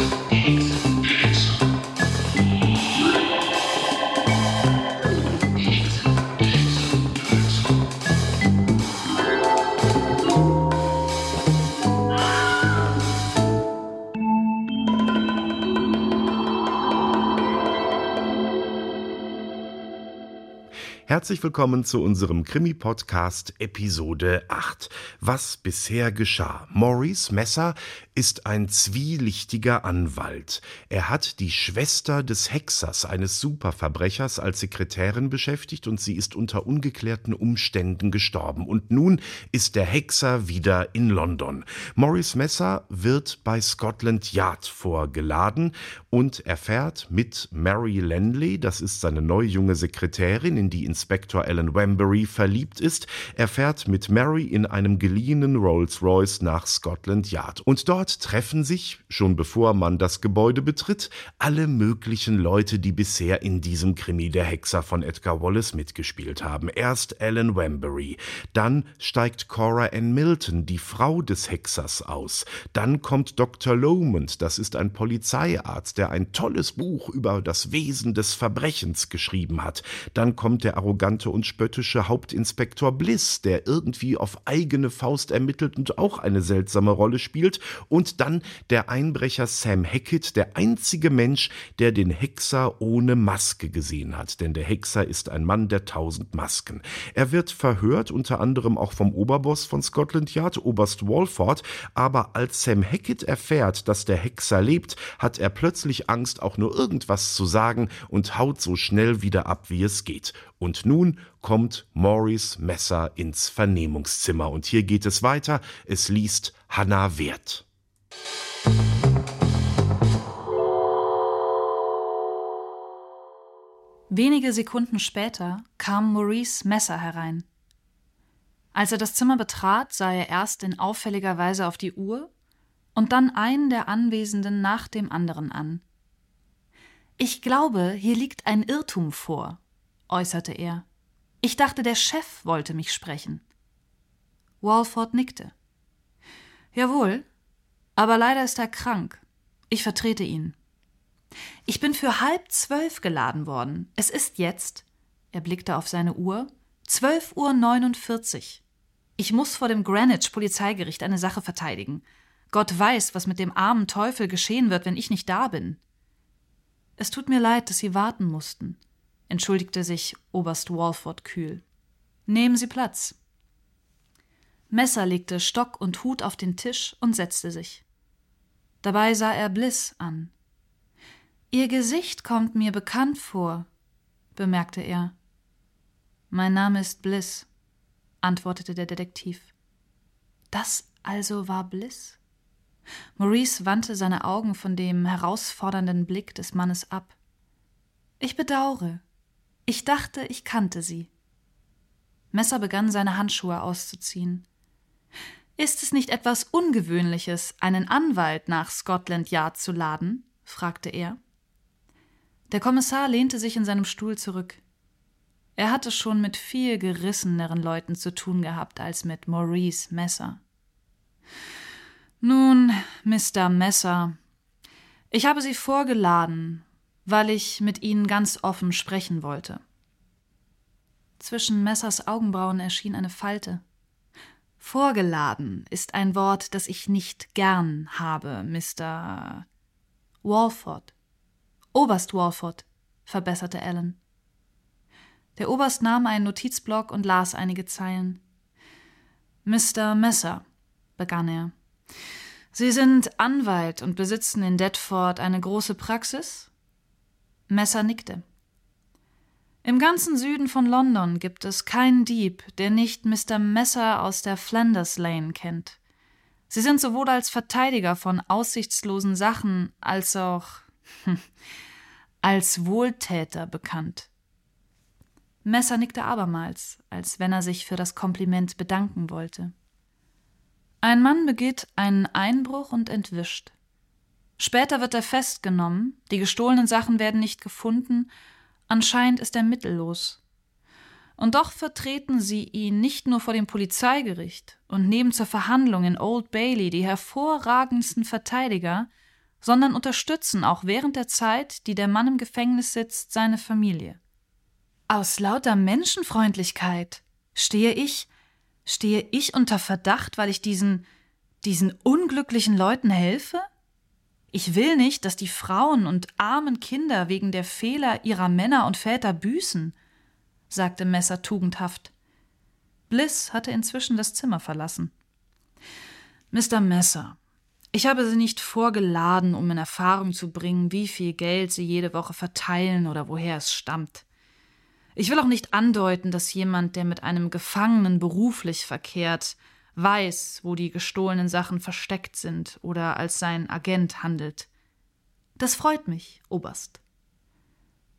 Thank you Herzlich willkommen zu unserem Krimi-Podcast Episode 8. Was bisher geschah. Maurice Messer ist ein zwielichtiger Anwalt. Er hat die Schwester des Hexers, eines Superverbrechers, als Sekretärin beschäftigt und sie ist unter ungeklärten Umständen gestorben. Und nun ist der Hexer wieder in London. Maurice Messer wird bei Scotland Yard vorgeladen und erfährt mit Mary Lenley, das ist seine neue junge Sekretärin, in die Inspektor Alan Wembury verliebt ist, er fährt mit Mary in einem geliehenen Rolls-Royce nach Scotland Yard. Und dort treffen sich, schon bevor man das Gebäude betritt, alle möglichen Leute, die bisher in diesem Krimi der Hexer von Edgar Wallace mitgespielt haben. Erst Alan Wembury, dann steigt Cora Ann Milton, die Frau des Hexers, aus. Dann kommt Dr. Lomond, das ist ein Polizeiarzt, der ein tolles Buch über das Wesen des Verbrechens geschrieben hat. Dann kommt der arrogante und spöttische Hauptinspektor Bliss, der irgendwie auf eigene Faust ermittelt und auch eine seltsame Rolle spielt. Und dann der Einbrecher Sam Hackett, der einzige Mensch, der den Hexer ohne Maske gesehen hat. Denn der Hexer ist ein Mann der tausend Masken. Er wird verhört, unter anderem auch vom Oberboss von Scotland Yard, Oberst Walford. Aber als Sam Hackett erfährt, dass der Hexer lebt, hat er plötzlich Angst, auch nur irgendwas zu sagen und haut so schnell wieder ab, wie es geht. Und nun kommt Maurice Messer ins Vernehmungszimmer. Und hier geht es weiter. Es liest Hannah Wert. Wenige Sekunden später kam Maurice Messer herein. Als er das Zimmer betrat, sah er erst in auffälliger Weise auf die Uhr und dann einen der Anwesenden nach dem anderen an. Ich glaube, hier liegt ein Irrtum vor, äußerte er. Ich dachte, der Chef wollte mich sprechen. Walford nickte. Jawohl, aber leider ist er krank. Ich vertrete ihn. Ich bin für halb zwölf geladen worden. Es ist jetzt, er blickte auf seine Uhr, zwölf Uhr neunundvierzig. Ich muss vor dem Greenwich Polizeigericht eine Sache verteidigen. Gott weiß, was mit dem armen Teufel geschehen wird, wenn ich nicht da bin. Es tut mir leid, dass Sie warten mussten, entschuldigte sich Oberst Walford kühl. Nehmen Sie Platz. Messer legte Stock und Hut auf den Tisch und setzte sich. Dabei sah er Bliss an. Ihr Gesicht kommt mir bekannt vor, bemerkte er. Mein Name ist Bliss, antwortete der Detektiv. Das also war Bliss? Maurice wandte seine Augen von dem herausfordernden Blick des Mannes ab. Ich bedaure. Ich dachte, ich kannte sie. Messer begann seine Handschuhe auszuziehen. Ist es nicht etwas Ungewöhnliches, einen Anwalt nach Scotland Yard zu laden? fragte er. Der Kommissar lehnte sich in seinem Stuhl zurück. Er hatte schon mit viel gerisseneren Leuten zu tun gehabt als mit Maurice Messer. Nun, Mr. Messer, ich habe Sie vorgeladen, weil ich mit Ihnen ganz offen sprechen wollte. Zwischen Messers Augenbrauen erschien eine Falte. Vorgeladen ist ein Wort, das ich nicht gern habe, Mr. Walford. Oberst Walford, verbesserte Alan. Der Oberst nahm einen Notizblock und las einige Zeilen. Mr. Messer, begann er. Sie sind Anwalt und besitzen in Detford eine große Praxis? Messer nickte. Im ganzen Süden von London gibt es keinen Dieb, der nicht Mr. Messer aus der Flanders Lane kennt. Sie sind sowohl als Verteidiger von aussichtslosen Sachen als auch als Wohltäter bekannt. Messer nickte abermals, als wenn er sich für das Kompliment bedanken wollte. Ein Mann begeht einen Einbruch und entwischt. Später wird er festgenommen, die gestohlenen Sachen werden nicht gefunden, anscheinend ist er mittellos. Und doch vertreten sie ihn nicht nur vor dem Polizeigericht und nehmen zur Verhandlung in Old Bailey die hervorragendsten Verteidiger, sondern unterstützen auch während der Zeit, die der Mann im Gefängnis sitzt, seine Familie. Aus lauter Menschenfreundlichkeit stehe ich, stehe ich unter Verdacht, weil ich diesen, diesen unglücklichen Leuten helfe? Ich will nicht, dass die Frauen und armen Kinder wegen der Fehler ihrer Männer und Väter büßen, sagte Messer tugendhaft. Bliss hatte inzwischen das Zimmer verlassen. Mr. Messer, ich habe Sie nicht vorgeladen, um in Erfahrung zu bringen, wie viel Geld Sie jede Woche verteilen oder woher es stammt. Ich will auch nicht andeuten, dass jemand, der mit einem Gefangenen beruflich verkehrt, weiß, wo die gestohlenen Sachen versteckt sind oder als sein Agent handelt. Das freut mich, Oberst.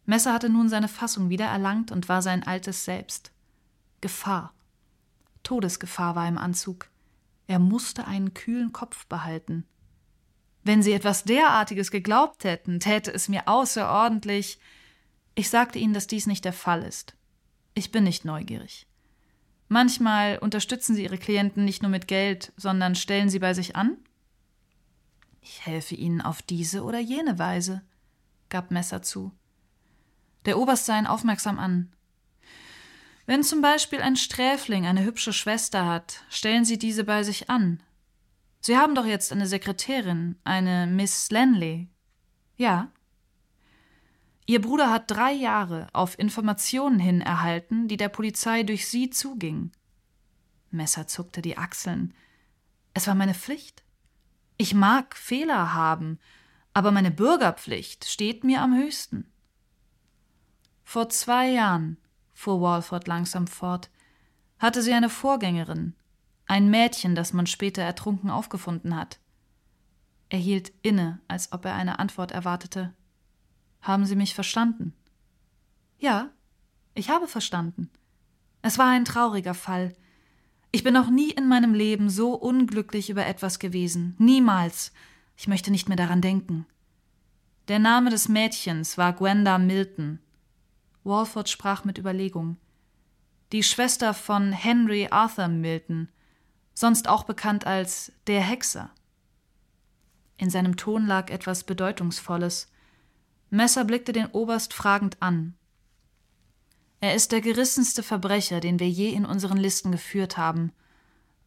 Messer hatte nun seine Fassung wieder erlangt und war sein altes Selbst. Gefahr. Todesgefahr war im Anzug. Er musste einen kühlen Kopf behalten. Wenn Sie etwas derartiges geglaubt hätten, täte es mir außerordentlich. Ich sagte Ihnen, dass dies nicht der Fall ist. Ich bin nicht neugierig. Manchmal unterstützen Sie Ihre Klienten nicht nur mit Geld, sondern stellen sie bei sich an? Ich helfe Ihnen auf diese oder jene Weise, gab Messer zu. Der Oberst sah ihn aufmerksam an. Wenn zum Beispiel ein Sträfling eine hübsche Schwester hat, stellen Sie diese bei sich an. Sie haben doch jetzt eine Sekretärin, eine Miss Lanley. Ja. Ihr Bruder hat drei Jahre auf Informationen hin erhalten, die der Polizei durch Sie zugingen. Messer zuckte die Achseln. Es war meine Pflicht. Ich mag Fehler haben, aber meine Bürgerpflicht steht mir am höchsten. Vor zwei Jahren fuhr Walford langsam fort, hatte sie eine Vorgängerin, ein Mädchen, das man später ertrunken aufgefunden hat. Er hielt inne, als ob er eine Antwort erwartete. Haben Sie mich verstanden? Ja, ich habe verstanden. Es war ein trauriger Fall. Ich bin noch nie in meinem Leben so unglücklich über etwas gewesen. Niemals. Ich möchte nicht mehr daran denken. Der Name des Mädchens war Gwenda Milton, Walford sprach mit Überlegung. Die Schwester von Henry Arthur Milton, sonst auch bekannt als der Hexer. In seinem Ton lag etwas Bedeutungsvolles. Messer blickte den Oberst fragend an. Er ist der gerissenste Verbrecher, den wir je in unseren Listen geführt haben,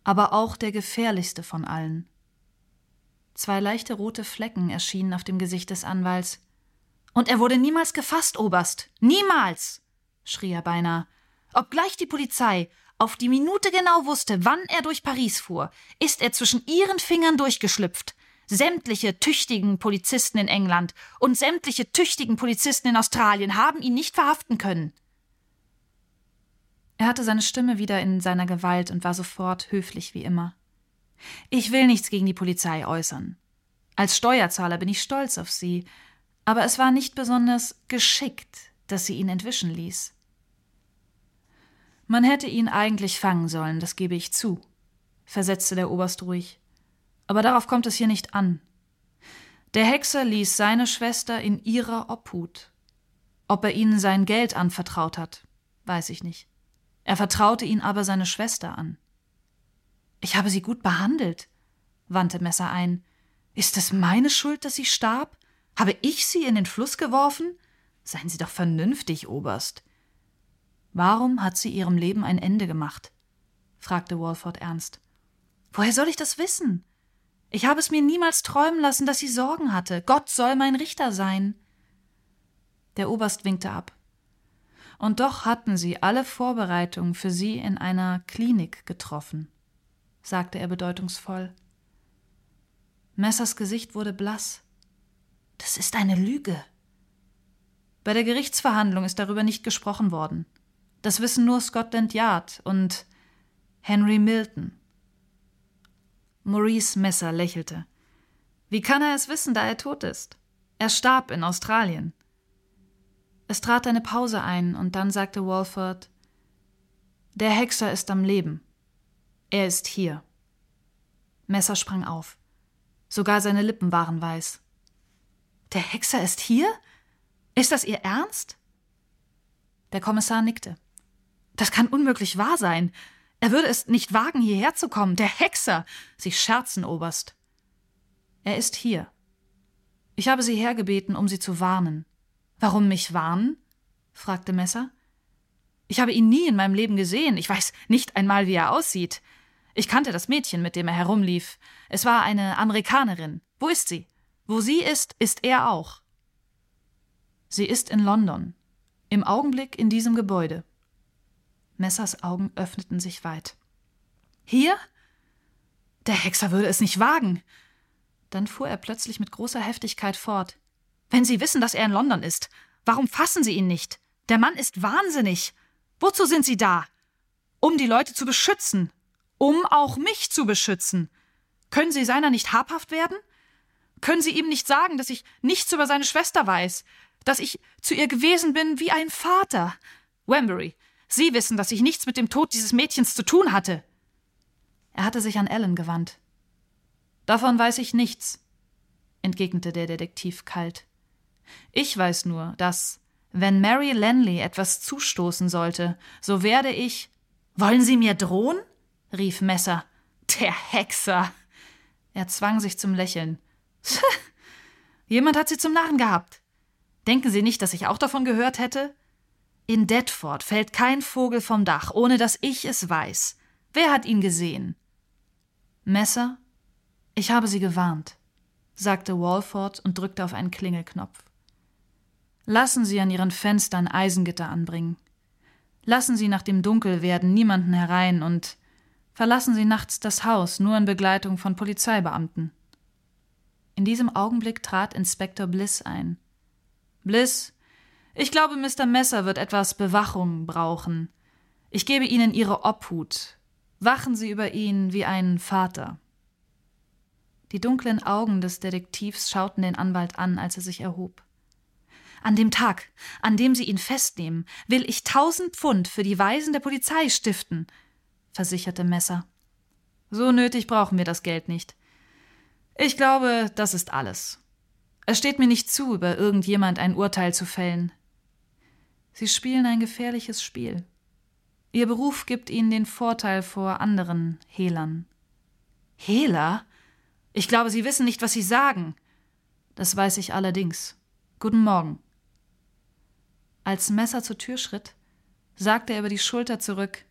aber auch der gefährlichste von allen. Zwei leichte rote Flecken erschienen auf dem Gesicht des Anwalts. Und er wurde niemals gefasst, Oberst. Niemals! schrie er beinahe. Obgleich die Polizei auf die Minute genau wusste, wann er durch Paris fuhr, ist er zwischen ihren Fingern durchgeschlüpft. Sämtliche tüchtigen Polizisten in England und sämtliche tüchtigen Polizisten in Australien haben ihn nicht verhaften können. Er hatte seine Stimme wieder in seiner Gewalt und war sofort höflich wie immer. Ich will nichts gegen die Polizei äußern. Als Steuerzahler bin ich stolz auf sie, aber es war nicht besonders geschickt, dass sie ihn entwischen ließ. Man hätte ihn eigentlich fangen sollen, das gebe ich zu, versetzte der Oberst ruhig. Aber darauf kommt es hier nicht an. Der Hexer ließ seine Schwester in ihrer Obhut. Ob er ihnen sein Geld anvertraut hat, weiß ich nicht. Er vertraute ihn aber seine Schwester an. Ich habe sie gut behandelt, wandte Messer ein. Ist es meine Schuld, dass sie starb? Habe ich sie in den Fluss geworfen? Seien Sie doch vernünftig, Oberst. Warum hat sie ihrem Leben ein Ende gemacht? fragte Walford ernst. Woher soll ich das wissen? Ich habe es mir niemals träumen lassen, dass sie Sorgen hatte. Gott soll mein Richter sein. Der Oberst winkte ab. Und doch hatten sie alle Vorbereitungen für sie in einer Klinik getroffen, sagte er bedeutungsvoll. Messers Gesicht wurde blass. Das ist eine Lüge. Bei der Gerichtsverhandlung ist darüber nicht gesprochen worden. Das wissen nur Scotland Yard und Henry Milton. Maurice Messer lächelte. Wie kann er es wissen, da er tot ist? Er starb in Australien. Es trat eine Pause ein, und dann sagte Walford Der Hexer ist am Leben. Er ist hier. Messer sprang auf. Sogar seine Lippen waren weiß. Der Hexer ist hier? Ist das Ihr Ernst? Der Kommissar nickte. Das kann unmöglich wahr sein. Er würde es nicht wagen, hierher zu kommen. Der Hexer! Sie scherzen, Oberst. Er ist hier. Ich habe sie hergebeten, um sie zu warnen. Warum mich warnen? fragte Messer. Ich habe ihn nie in meinem Leben gesehen. Ich weiß nicht einmal, wie er aussieht. Ich kannte das Mädchen, mit dem er herumlief. Es war eine Amerikanerin. Wo ist sie? Wo sie ist, ist er auch. Sie ist in London. Im Augenblick in diesem Gebäude. Messers Augen öffneten sich weit. Hier? Der Hexer würde es nicht wagen. Dann fuhr er plötzlich mit großer Heftigkeit fort. Wenn Sie wissen, dass er in London ist, warum fassen Sie ihn nicht? Der Mann ist wahnsinnig. Wozu sind Sie da? Um die Leute zu beschützen. Um auch mich zu beschützen. Können Sie seiner nicht habhaft werden? Können Sie ihm nicht sagen, dass ich nichts über seine Schwester weiß, dass ich zu ihr gewesen bin wie ein Vater? Wembury, Sie wissen, dass ich nichts mit dem Tod dieses Mädchens zu tun hatte. Er hatte sich an Ellen gewandt. Davon weiß ich nichts, entgegnete der Detektiv kalt. Ich weiß nur, dass, wenn Mary Lanley etwas zustoßen sollte, so werde ich. Wollen Sie mir drohen? rief Messer. Der Hexer. Er zwang sich zum Lächeln. Jemand hat Sie zum Narren gehabt. Denken Sie nicht, dass ich auch davon gehört hätte? In Detford fällt kein Vogel vom Dach, ohne dass ich es weiß. Wer hat ihn gesehen? Messer? Ich habe Sie gewarnt, sagte Walford und drückte auf einen Klingelknopf. Lassen Sie an Ihren Fenstern Eisengitter anbringen. Lassen Sie nach dem Dunkelwerden niemanden herein und verlassen Sie nachts das Haus nur in Begleitung von Polizeibeamten. In diesem Augenblick trat Inspektor Bliss ein. Bliss, ich glaube, Mr. Messer wird etwas Bewachung brauchen. Ich gebe Ihnen Ihre Obhut. Wachen Sie über ihn wie einen Vater. Die dunklen Augen des Detektivs schauten den Anwalt an, als er sich erhob. An dem Tag, an dem Sie ihn festnehmen, will ich tausend Pfund für die Weisen der Polizei stiften, versicherte Messer. So nötig brauchen wir das Geld nicht. Ich glaube, das ist alles. Es steht mir nicht zu, über irgendjemand ein Urteil zu fällen. Sie spielen ein gefährliches Spiel. Ihr Beruf gibt Ihnen den Vorteil vor anderen Hehlern. Hehler? Ich glaube, Sie wissen nicht, was Sie sagen. Das weiß ich allerdings. Guten Morgen. Als Messer zur Tür schritt, sagte er über die Schulter zurück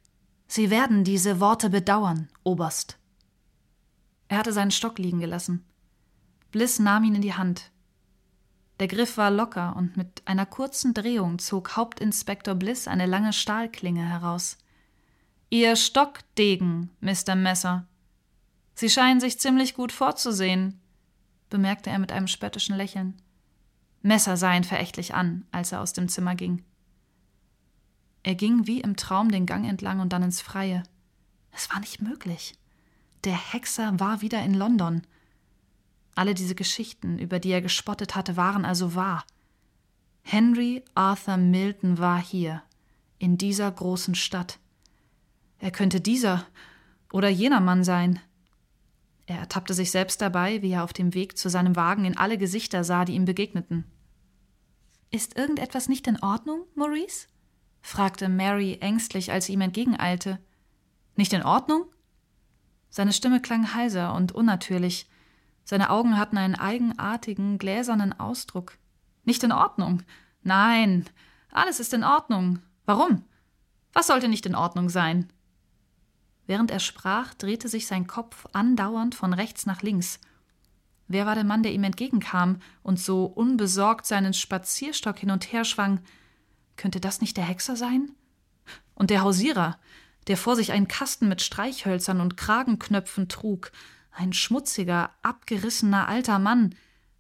Sie werden diese Worte bedauern, Oberst. Er hatte seinen Stock liegen gelassen. Bliss nahm ihn in die Hand. Der Griff war locker und mit einer kurzen Drehung zog Hauptinspektor Bliss eine lange Stahlklinge heraus. Ihr Stockdegen, Mr. Messer. Sie scheinen sich ziemlich gut vorzusehen, bemerkte er mit einem spöttischen Lächeln. Messer sah ihn verächtlich an, als er aus dem Zimmer ging. Er ging wie im Traum den Gang entlang und dann ins Freie. Es war nicht möglich. Der Hexer war wieder in London. Alle diese Geschichten, über die er gespottet hatte, waren also wahr. Henry Arthur Milton war hier, in dieser großen Stadt. Er könnte dieser oder jener Mann sein. Er ertappte sich selbst dabei, wie er auf dem Weg zu seinem Wagen in alle Gesichter sah, die ihm begegneten. Ist irgendetwas nicht in Ordnung, Maurice? fragte Mary ängstlich, als sie ihm entgegeneilte. Nicht in Ordnung? Seine Stimme klang heiser und unnatürlich. Seine Augen hatten einen eigenartigen, gläsernen Ausdruck. Nicht in Ordnung. Nein, alles ist in Ordnung. Warum? Was sollte nicht in Ordnung sein? Während er sprach, drehte sich sein Kopf andauernd von rechts nach links. Wer war der Mann, der ihm entgegenkam und so unbesorgt seinen Spazierstock hin und her schwang? Könnte das nicht der Hexer sein? Und der Hausierer, der vor sich einen Kasten mit Streichhölzern und Kragenknöpfen trug, ein schmutziger, abgerissener alter Mann.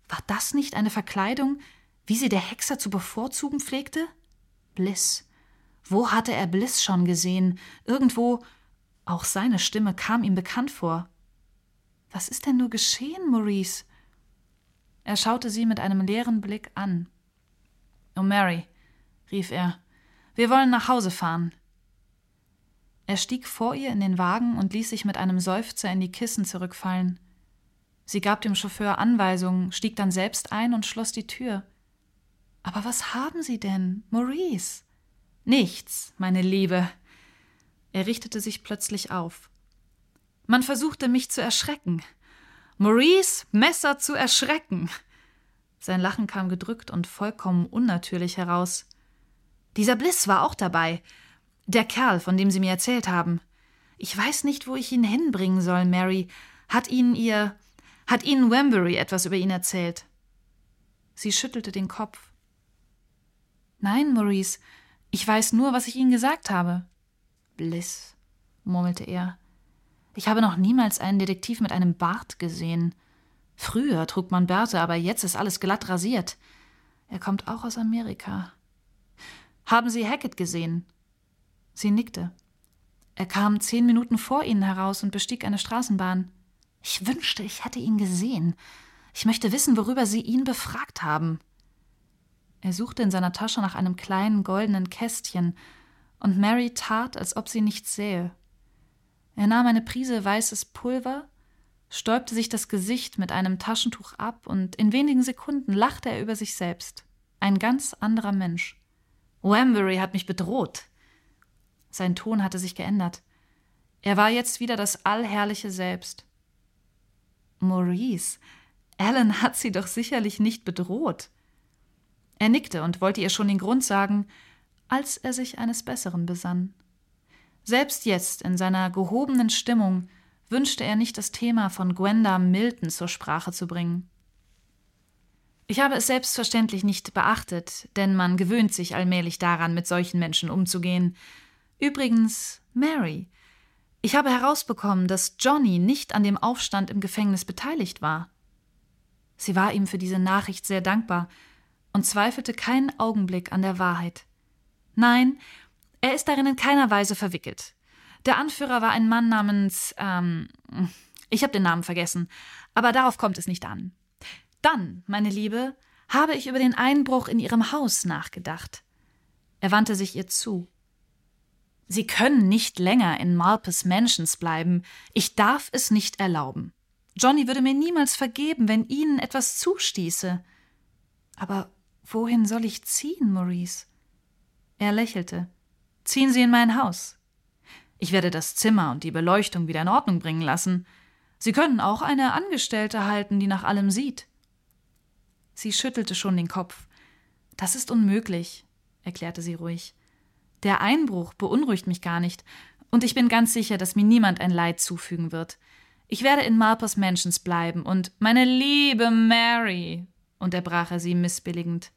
War das nicht eine Verkleidung, wie sie der Hexer zu bevorzugen pflegte? Bliss. Wo hatte er Bliss schon gesehen? Irgendwo. Auch seine Stimme kam ihm bekannt vor. Was ist denn nur geschehen, Maurice? Er schaute sie mit einem leeren Blick an. Oh, Mary, rief er, wir wollen nach Hause fahren. Er stieg vor ihr in den Wagen und ließ sich mit einem Seufzer in die Kissen zurückfallen. Sie gab dem Chauffeur Anweisungen, stieg dann selbst ein und schloss die Tür. Aber was haben Sie denn, Maurice? Nichts, meine Liebe. Er richtete sich plötzlich auf. Man versuchte mich zu erschrecken. Maurice Messer zu erschrecken. Sein Lachen kam gedrückt und vollkommen unnatürlich heraus. Dieser Bliss war auch dabei. Der Kerl, von dem Sie mir erzählt haben. Ich weiß nicht, wo ich ihn hinbringen soll, Mary. Hat Ihnen Ihr. Hat Ihnen Wembury etwas über ihn erzählt? Sie schüttelte den Kopf. Nein, Maurice, ich weiß nur, was ich Ihnen gesagt habe. Bliss, murmelte er. Ich habe noch niemals einen Detektiv mit einem Bart gesehen. Früher trug man Bärte, aber jetzt ist alles glatt rasiert. Er kommt auch aus Amerika. Haben Sie Hackett gesehen? Sie nickte. Er kam zehn Minuten vor Ihnen heraus und bestieg eine Straßenbahn. Ich wünschte, ich hätte ihn gesehen. Ich möchte wissen, worüber Sie ihn befragt haben. Er suchte in seiner Tasche nach einem kleinen goldenen Kästchen, und Mary tat, als ob sie nichts sähe. Er nahm eine Prise weißes Pulver, stäubte sich das Gesicht mit einem Taschentuch ab, und in wenigen Sekunden lachte er über sich selbst. Ein ganz anderer Mensch. Wambury hat mich bedroht. Sein Ton hatte sich geändert. Er war jetzt wieder das allherrliche Selbst. Maurice, Alan hat sie doch sicherlich nicht bedroht. Er nickte und wollte ihr schon den Grund sagen, als er sich eines Besseren besann. Selbst jetzt, in seiner gehobenen Stimmung, wünschte er nicht das Thema von Gwenda Milton zur Sprache zu bringen. Ich habe es selbstverständlich nicht beachtet, denn man gewöhnt sich allmählich daran, mit solchen Menschen umzugehen. Übrigens, Mary, ich habe herausbekommen, dass Johnny nicht an dem Aufstand im Gefängnis beteiligt war. Sie war ihm für diese Nachricht sehr dankbar und zweifelte keinen Augenblick an der Wahrheit. Nein, er ist darin in keiner Weise verwickelt. Der Anführer war ein Mann namens, ähm, ich habe den Namen vergessen, aber darauf kommt es nicht an. Dann, meine Liebe, habe ich über den Einbruch in Ihrem Haus nachgedacht. Er wandte sich ihr zu. Sie können nicht länger in Malpes Mansions bleiben. Ich darf es nicht erlauben. Johnny würde mir niemals vergeben, wenn Ihnen etwas zustieße. Aber wohin soll ich ziehen, Maurice? Er lächelte. Ziehen Sie in mein Haus. Ich werde das Zimmer und die Beleuchtung wieder in Ordnung bringen lassen. Sie können auch eine Angestellte halten, die nach allem sieht. Sie schüttelte schon den Kopf. Das ist unmöglich, erklärte sie ruhig. Der Einbruch beunruhigt mich gar nicht, und ich bin ganz sicher, dass mir niemand ein Leid zufügen wird. Ich werde in Marpers Mansions bleiben und meine liebe Mary, unterbrach er sie missbilligend.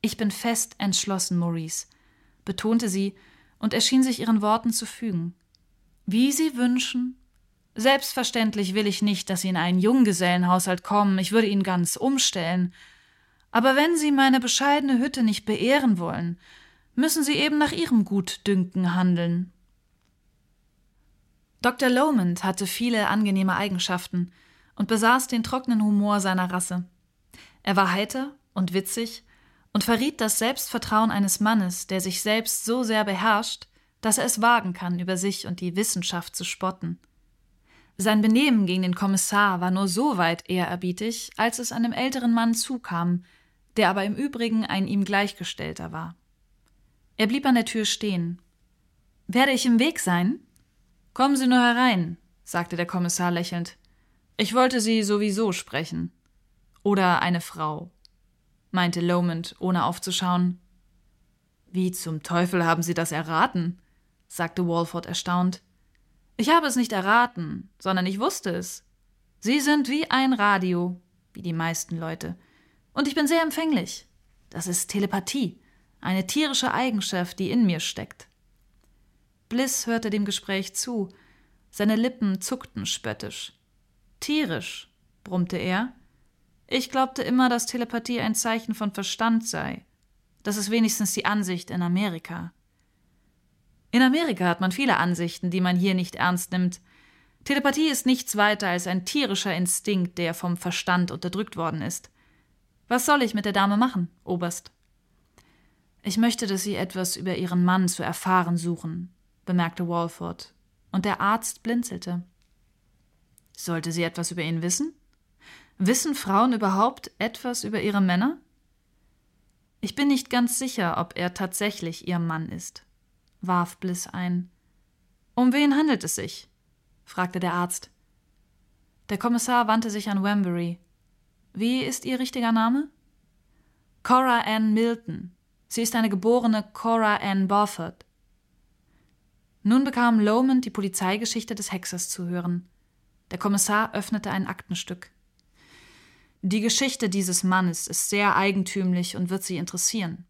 Ich bin fest entschlossen, Maurice, betonte sie, und er schien sich ihren Worten zu fügen. Wie Sie wünschen. Selbstverständlich will ich nicht, dass Sie in einen Junggesellenhaushalt kommen, ich würde ihn ganz umstellen. Aber wenn Sie meine bescheidene Hütte nicht beehren wollen, müssen Sie eben nach Ihrem Gutdünken handeln. Dr. Lomond hatte viele angenehme Eigenschaften und besaß den trockenen Humor seiner Rasse. Er war heiter und witzig und verriet das Selbstvertrauen eines Mannes, der sich selbst so sehr beherrscht, dass er es wagen kann, über sich und die Wissenschaft zu spotten. Sein Benehmen gegen den Kommissar war nur so weit ehrerbietig, als es einem älteren Mann zukam, der aber im Übrigen ein ihm Gleichgestellter war. Er blieb an der Tür stehen. Werde ich im Weg sein? Kommen Sie nur herein, sagte der Kommissar lächelnd. Ich wollte Sie sowieso sprechen. Oder eine Frau, meinte Lomond, ohne aufzuschauen. Wie zum Teufel haben Sie das erraten? sagte Walford erstaunt. Ich habe es nicht erraten, sondern ich wusste es. Sie sind wie ein Radio, wie die meisten Leute. Und ich bin sehr empfänglich. Das ist Telepathie, eine tierische Eigenschaft, die in mir steckt. Bliss hörte dem Gespräch zu. Seine Lippen zuckten spöttisch. Tierisch, brummte er. Ich glaubte immer, dass Telepathie ein Zeichen von Verstand sei. Das ist wenigstens die Ansicht in Amerika. In Amerika hat man viele Ansichten, die man hier nicht ernst nimmt. Telepathie ist nichts weiter als ein tierischer Instinkt, der vom Verstand unterdrückt worden ist. Was soll ich mit der Dame machen, Oberst? Ich möchte, dass Sie etwas über Ihren Mann zu erfahren suchen, bemerkte Walford, und der Arzt blinzelte. Sollte sie etwas über ihn wissen? Wissen Frauen überhaupt etwas über ihre Männer? Ich bin nicht ganz sicher, ob er tatsächlich ihr Mann ist, warf Bliss ein. Um wen handelt es sich? fragte der Arzt. Der Kommissar wandte sich an Wembury. Wie ist Ihr richtiger Name? Cora Ann Milton. Sie ist eine geborene Cora Ann Barford. Nun bekam Lomond die Polizeigeschichte des Hexers zu hören. Der Kommissar öffnete ein Aktenstück. Die Geschichte dieses Mannes ist sehr eigentümlich und wird Sie interessieren.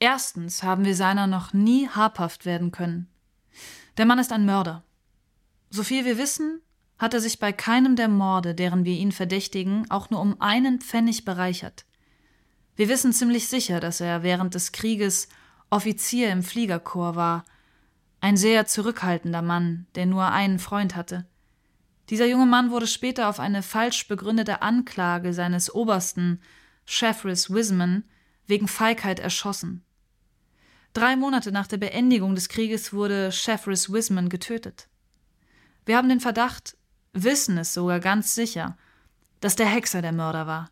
Erstens haben wir seiner noch nie habhaft werden können. Der Mann ist ein Mörder. Soviel wir wissen, hat er sich bei keinem der Morde, deren wir ihn verdächtigen, auch nur um einen Pfennig bereichert. Wir wissen ziemlich sicher, dass er während des Krieges Offizier im Fliegerkorps war, ein sehr zurückhaltender Mann, der nur einen Freund hatte. Dieser junge Mann wurde später auf eine falsch begründete Anklage seines Obersten, Sheffris Wiseman, wegen Feigheit erschossen. Drei Monate nach der Beendigung des Krieges wurde Sheffris Wiseman getötet. Wir haben den Verdacht, wissen es sogar ganz sicher, dass der Hexer der Mörder war.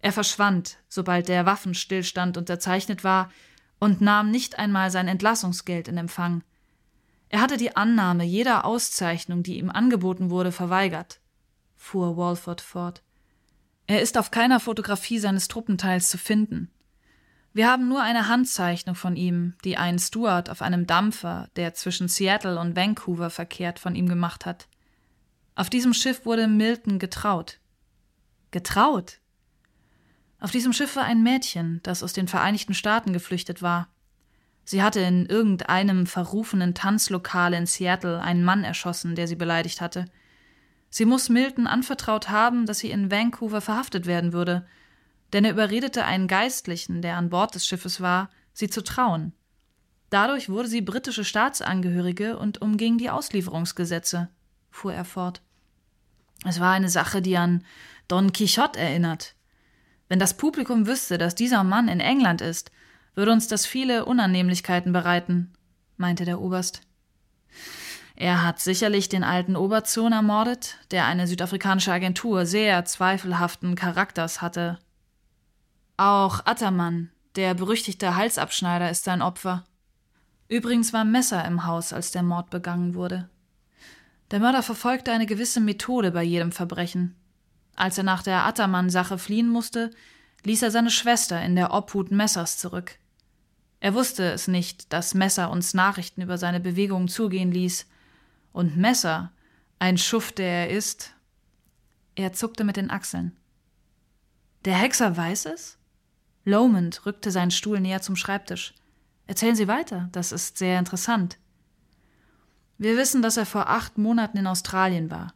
Er verschwand, sobald der Waffenstillstand unterzeichnet war, und nahm nicht einmal sein Entlassungsgeld in Empfang. Er hatte die Annahme jeder Auszeichnung, die ihm angeboten wurde, verweigert, fuhr Walford fort. Er ist auf keiner Fotografie seines Truppenteils zu finden. Wir haben nur eine Handzeichnung von ihm, die ein Steward auf einem Dampfer, der zwischen Seattle und Vancouver verkehrt, von ihm gemacht hat. Auf diesem Schiff wurde Milton getraut. Getraut? Auf diesem Schiff war ein Mädchen, das aus den Vereinigten Staaten geflüchtet war. Sie hatte in irgendeinem verrufenen Tanzlokal in Seattle einen Mann erschossen, der sie beleidigt hatte. Sie muss Milton anvertraut haben, dass sie in Vancouver verhaftet werden würde, denn er überredete einen Geistlichen, der an Bord des Schiffes war, sie zu trauen. Dadurch wurde sie britische Staatsangehörige und umging die Auslieferungsgesetze, fuhr er fort. Es war eine Sache, die an Don Quixote erinnert. Wenn das Publikum wüsste, dass dieser Mann in England ist, würde uns das viele Unannehmlichkeiten bereiten, meinte der Oberst. Er hat sicherlich den alten Oberzon ermordet, der eine südafrikanische Agentur sehr zweifelhaften Charakters hatte, auch Attermann, der berüchtigte Halsabschneider, ist sein Opfer. Übrigens war Messer im Haus, als der Mord begangen wurde. Der Mörder verfolgte eine gewisse Methode bei jedem Verbrechen. Als er nach der Attermann-Sache fliehen musste, ließ er seine Schwester in der Obhut Messers zurück. Er wusste es nicht, dass Messer uns Nachrichten über seine Bewegungen zugehen ließ. Und Messer, ein Schuft, der er ist. Er zuckte mit den Achseln. Der Hexer weiß es? Lomond rückte seinen Stuhl näher zum Schreibtisch. Erzählen Sie weiter, das ist sehr interessant. Wir wissen, dass er vor acht Monaten in Australien war.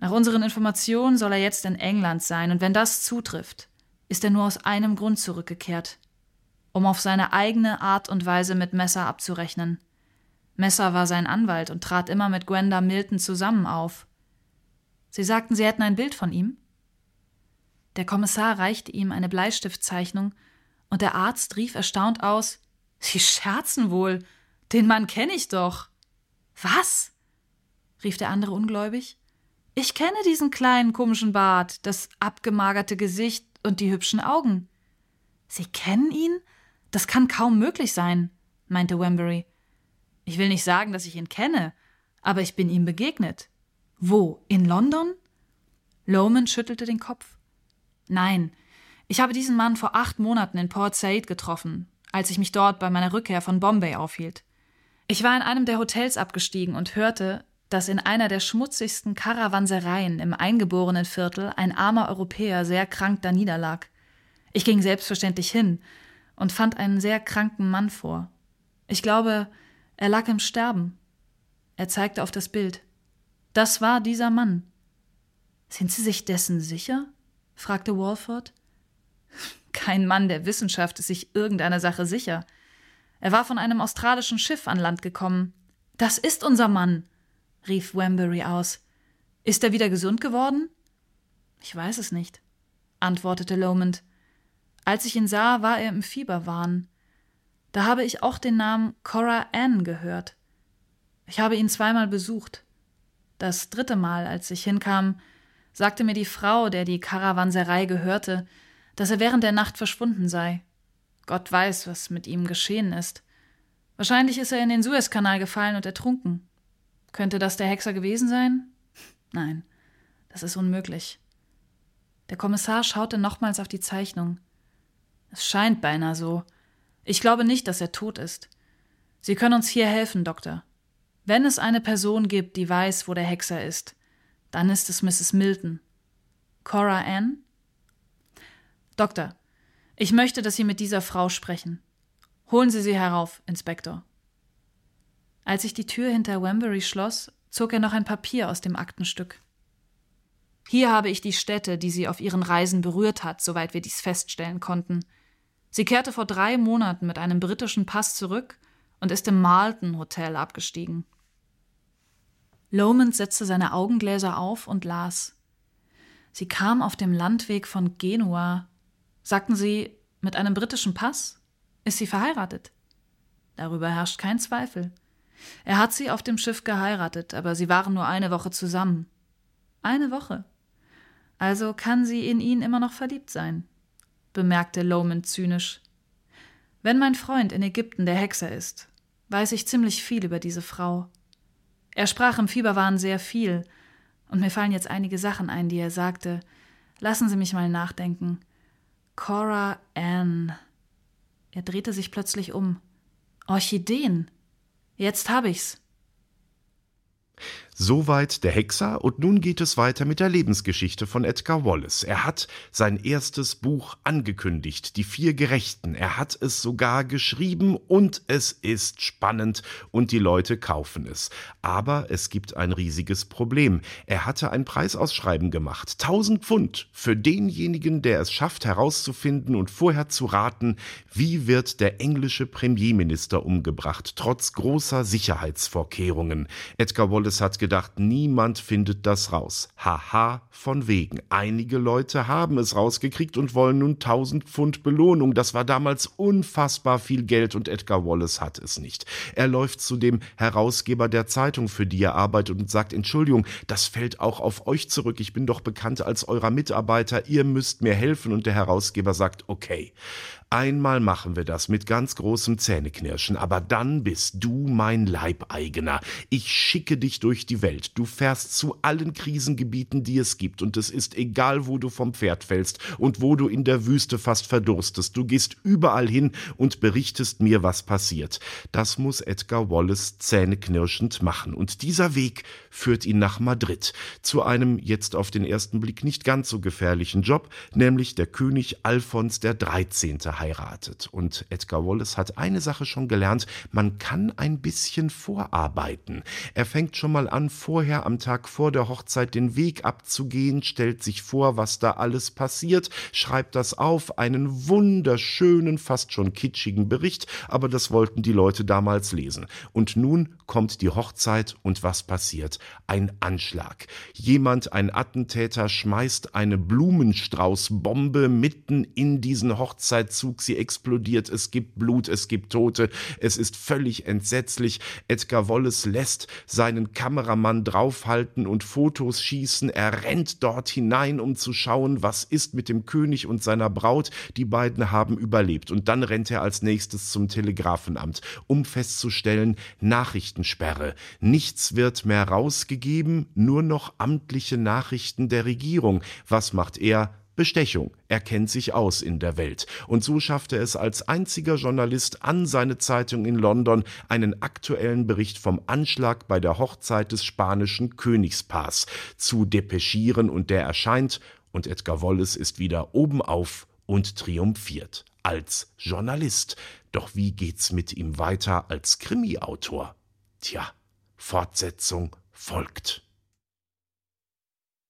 Nach unseren Informationen soll er jetzt in England sein, und wenn das zutrifft, ist er nur aus einem Grund zurückgekehrt, um auf seine eigene Art und Weise mit Messer abzurechnen. Messer war sein Anwalt und trat immer mit Gwenda Milton zusammen auf. Sie sagten, Sie hätten ein Bild von ihm? Der Kommissar reichte ihm eine Bleistiftzeichnung, und der Arzt rief erstaunt aus Sie scherzen wohl. Den Mann kenne ich doch. Was? rief der andere ungläubig. Ich kenne diesen kleinen komischen Bart, das abgemagerte Gesicht und die hübschen Augen. Sie kennen ihn? Das kann kaum möglich sein, meinte Wembury. Ich will nicht sagen, dass ich ihn kenne, aber ich bin ihm begegnet. Wo? In London? Loman schüttelte den Kopf. Nein, ich habe diesen Mann vor acht Monaten in Port Said getroffen, als ich mich dort bei meiner Rückkehr von Bombay aufhielt. Ich war in einem der Hotels abgestiegen und hörte, dass in einer der schmutzigsten Karawansereien im eingeborenen Viertel ein armer Europäer sehr krank da niederlag. Ich ging selbstverständlich hin und fand einen sehr kranken Mann vor. Ich glaube, er lag im Sterben. Er zeigte auf das Bild. Das war dieser Mann. Sind Sie sich dessen sicher? fragte Walford. Kein Mann der Wissenschaft ist sich irgendeiner Sache sicher. Er war von einem australischen Schiff an Land gekommen. Das ist unser Mann, rief Wembury aus. Ist er wieder gesund geworden? Ich weiß es nicht, antwortete Lomond. Als ich ihn sah, war er im Fieberwahn. Da habe ich auch den Namen Cora Ann gehört. Ich habe ihn zweimal besucht. Das dritte Mal, als ich hinkam, sagte mir die Frau, der die Karawanserei gehörte, dass er während der Nacht verschwunden sei. Gott weiß, was mit ihm geschehen ist. Wahrscheinlich ist er in den Suezkanal gefallen und ertrunken. Könnte das der Hexer gewesen sein? Nein, das ist unmöglich. Der Kommissar schaute nochmals auf die Zeichnung. Es scheint beinahe so. Ich glaube nicht, dass er tot ist. Sie können uns hier helfen, Doktor. Wenn es eine Person gibt, die weiß, wo der Hexer ist, dann ist es Mrs. Milton. Cora Ann? Doktor, ich möchte, dass Sie mit dieser Frau sprechen. Holen Sie sie herauf, Inspektor. Als sich die Tür hinter Wembury schloss, zog er noch ein Papier aus dem Aktenstück. Hier habe ich die Städte, die sie auf ihren Reisen berührt hat, soweit wir dies feststellen konnten. Sie kehrte vor drei Monaten mit einem britischen Pass zurück und ist im Malton Hotel abgestiegen. Lomond setzte seine Augengläser auf und las. Sie kam auf dem Landweg von Genua. Sagten Sie, mit einem britischen Pass? Ist sie verheiratet? Darüber herrscht kein Zweifel. Er hat sie auf dem Schiff geheiratet, aber sie waren nur eine Woche zusammen. Eine Woche. Also kann sie in ihn immer noch verliebt sein, bemerkte Lomond zynisch. Wenn mein Freund in Ägypten der Hexer ist, weiß ich ziemlich viel über diese Frau. Er sprach im Fieberwahn sehr viel, und mir fallen jetzt einige Sachen ein, die er sagte. Lassen Sie mich mal nachdenken. Cora Ann. Er drehte sich plötzlich um. Orchideen. Jetzt habe ich's. Soweit der Hexer und nun geht es weiter mit der Lebensgeschichte von Edgar Wallace. Er hat sein erstes Buch angekündigt, Die vier Gerechten. Er hat es sogar geschrieben und es ist spannend und die Leute kaufen es. Aber es gibt ein riesiges Problem. Er hatte ein Preisausschreiben gemacht. 1000 Pfund für denjenigen, der es schafft herauszufinden und vorher zu raten, wie wird der englische Premierminister umgebracht, trotz großer Sicherheitsvorkehrungen. Edgar Wallace hat gedacht, niemand findet das raus. Haha, von wegen. Einige Leute haben es rausgekriegt und wollen nun 1000 Pfund Belohnung. Das war damals unfassbar viel Geld und Edgar Wallace hat es nicht. Er läuft zu dem Herausgeber der Zeitung, für die er arbeitet und sagt, Entschuldigung, das fällt auch auf euch zurück. Ich bin doch bekannt als eurer Mitarbeiter. Ihr müsst mir helfen. Und der Herausgeber sagt, okay. Einmal machen wir das mit ganz großem Zähneknirschen, aber dann bist du mein Leibeigener. Ich schicke dich durch die Welt. Du fährst zu allen Krisengebieten, die es gibt, und es ist egal, wo du vom Pferd fällst und wo du in der Wüste fast verdurstest. Du gehst überall hin und berichtest mir, was passiert. Das muss Edgar Wallace zähneknirschend machen. Und dieser Weg führt ihn nach Madrid, zu einem jetzt auf den ersten Blick nicht ganz so gefährlichen Job, nämlich der König Alfons der 13 geheiratet. Und Edgar Wallace hat eine Sache schon gelernt, man kann ein bisschen vorarbeiten. Er fängt schon mal an, vorher am Tag vor der Hochzeit den Weg abzugehen, stellt sich vor, was da alles passiert, schreibt das auf, einen wunderschönen, fast schon kitschigen Bericht, aber das wollten die Leute damals lesen. Und nun kommt die Hochzeit und was passiert? Ein Anschlag. Jemand, ein Attentäter, schmeißt eine Blumenstraußbombe mitten in diesen Hochzeitszug Zug, sie explodiert, es gibt Blut, es gibt Tote, es ist völlig entsetzlich. Edgar Wallace lässt seinen Kameramann draufhalten und Fotos schießen. Er rennt dort hinein, um zu schauen, was ist mit dem König und seiner Braut. Die beiden haben überlebt. Und dann rennt er als nächstes zum Telegrafenamt, um festzustellen, Nachrichtensperre. Nichts wird mehr rausgegeben, nur noch amtliche Nachrichten der Regierung. Was macht er? Bestechung. Er kennt sich aus in der Welt. Und so schafft er es als einziger Journalist an seine Zeitung in London, einen aktuellen Bericht vom Anschlag bei der Hochzeit des spanischen Königspaars zu depeschieren und der erscheint und Edgar Wallace ist wieder oben auf und triumphiert. Als Journalist. Doch wie geht's mit ihm weiter als Krimiautor? Tja, Fortsetzung folgt.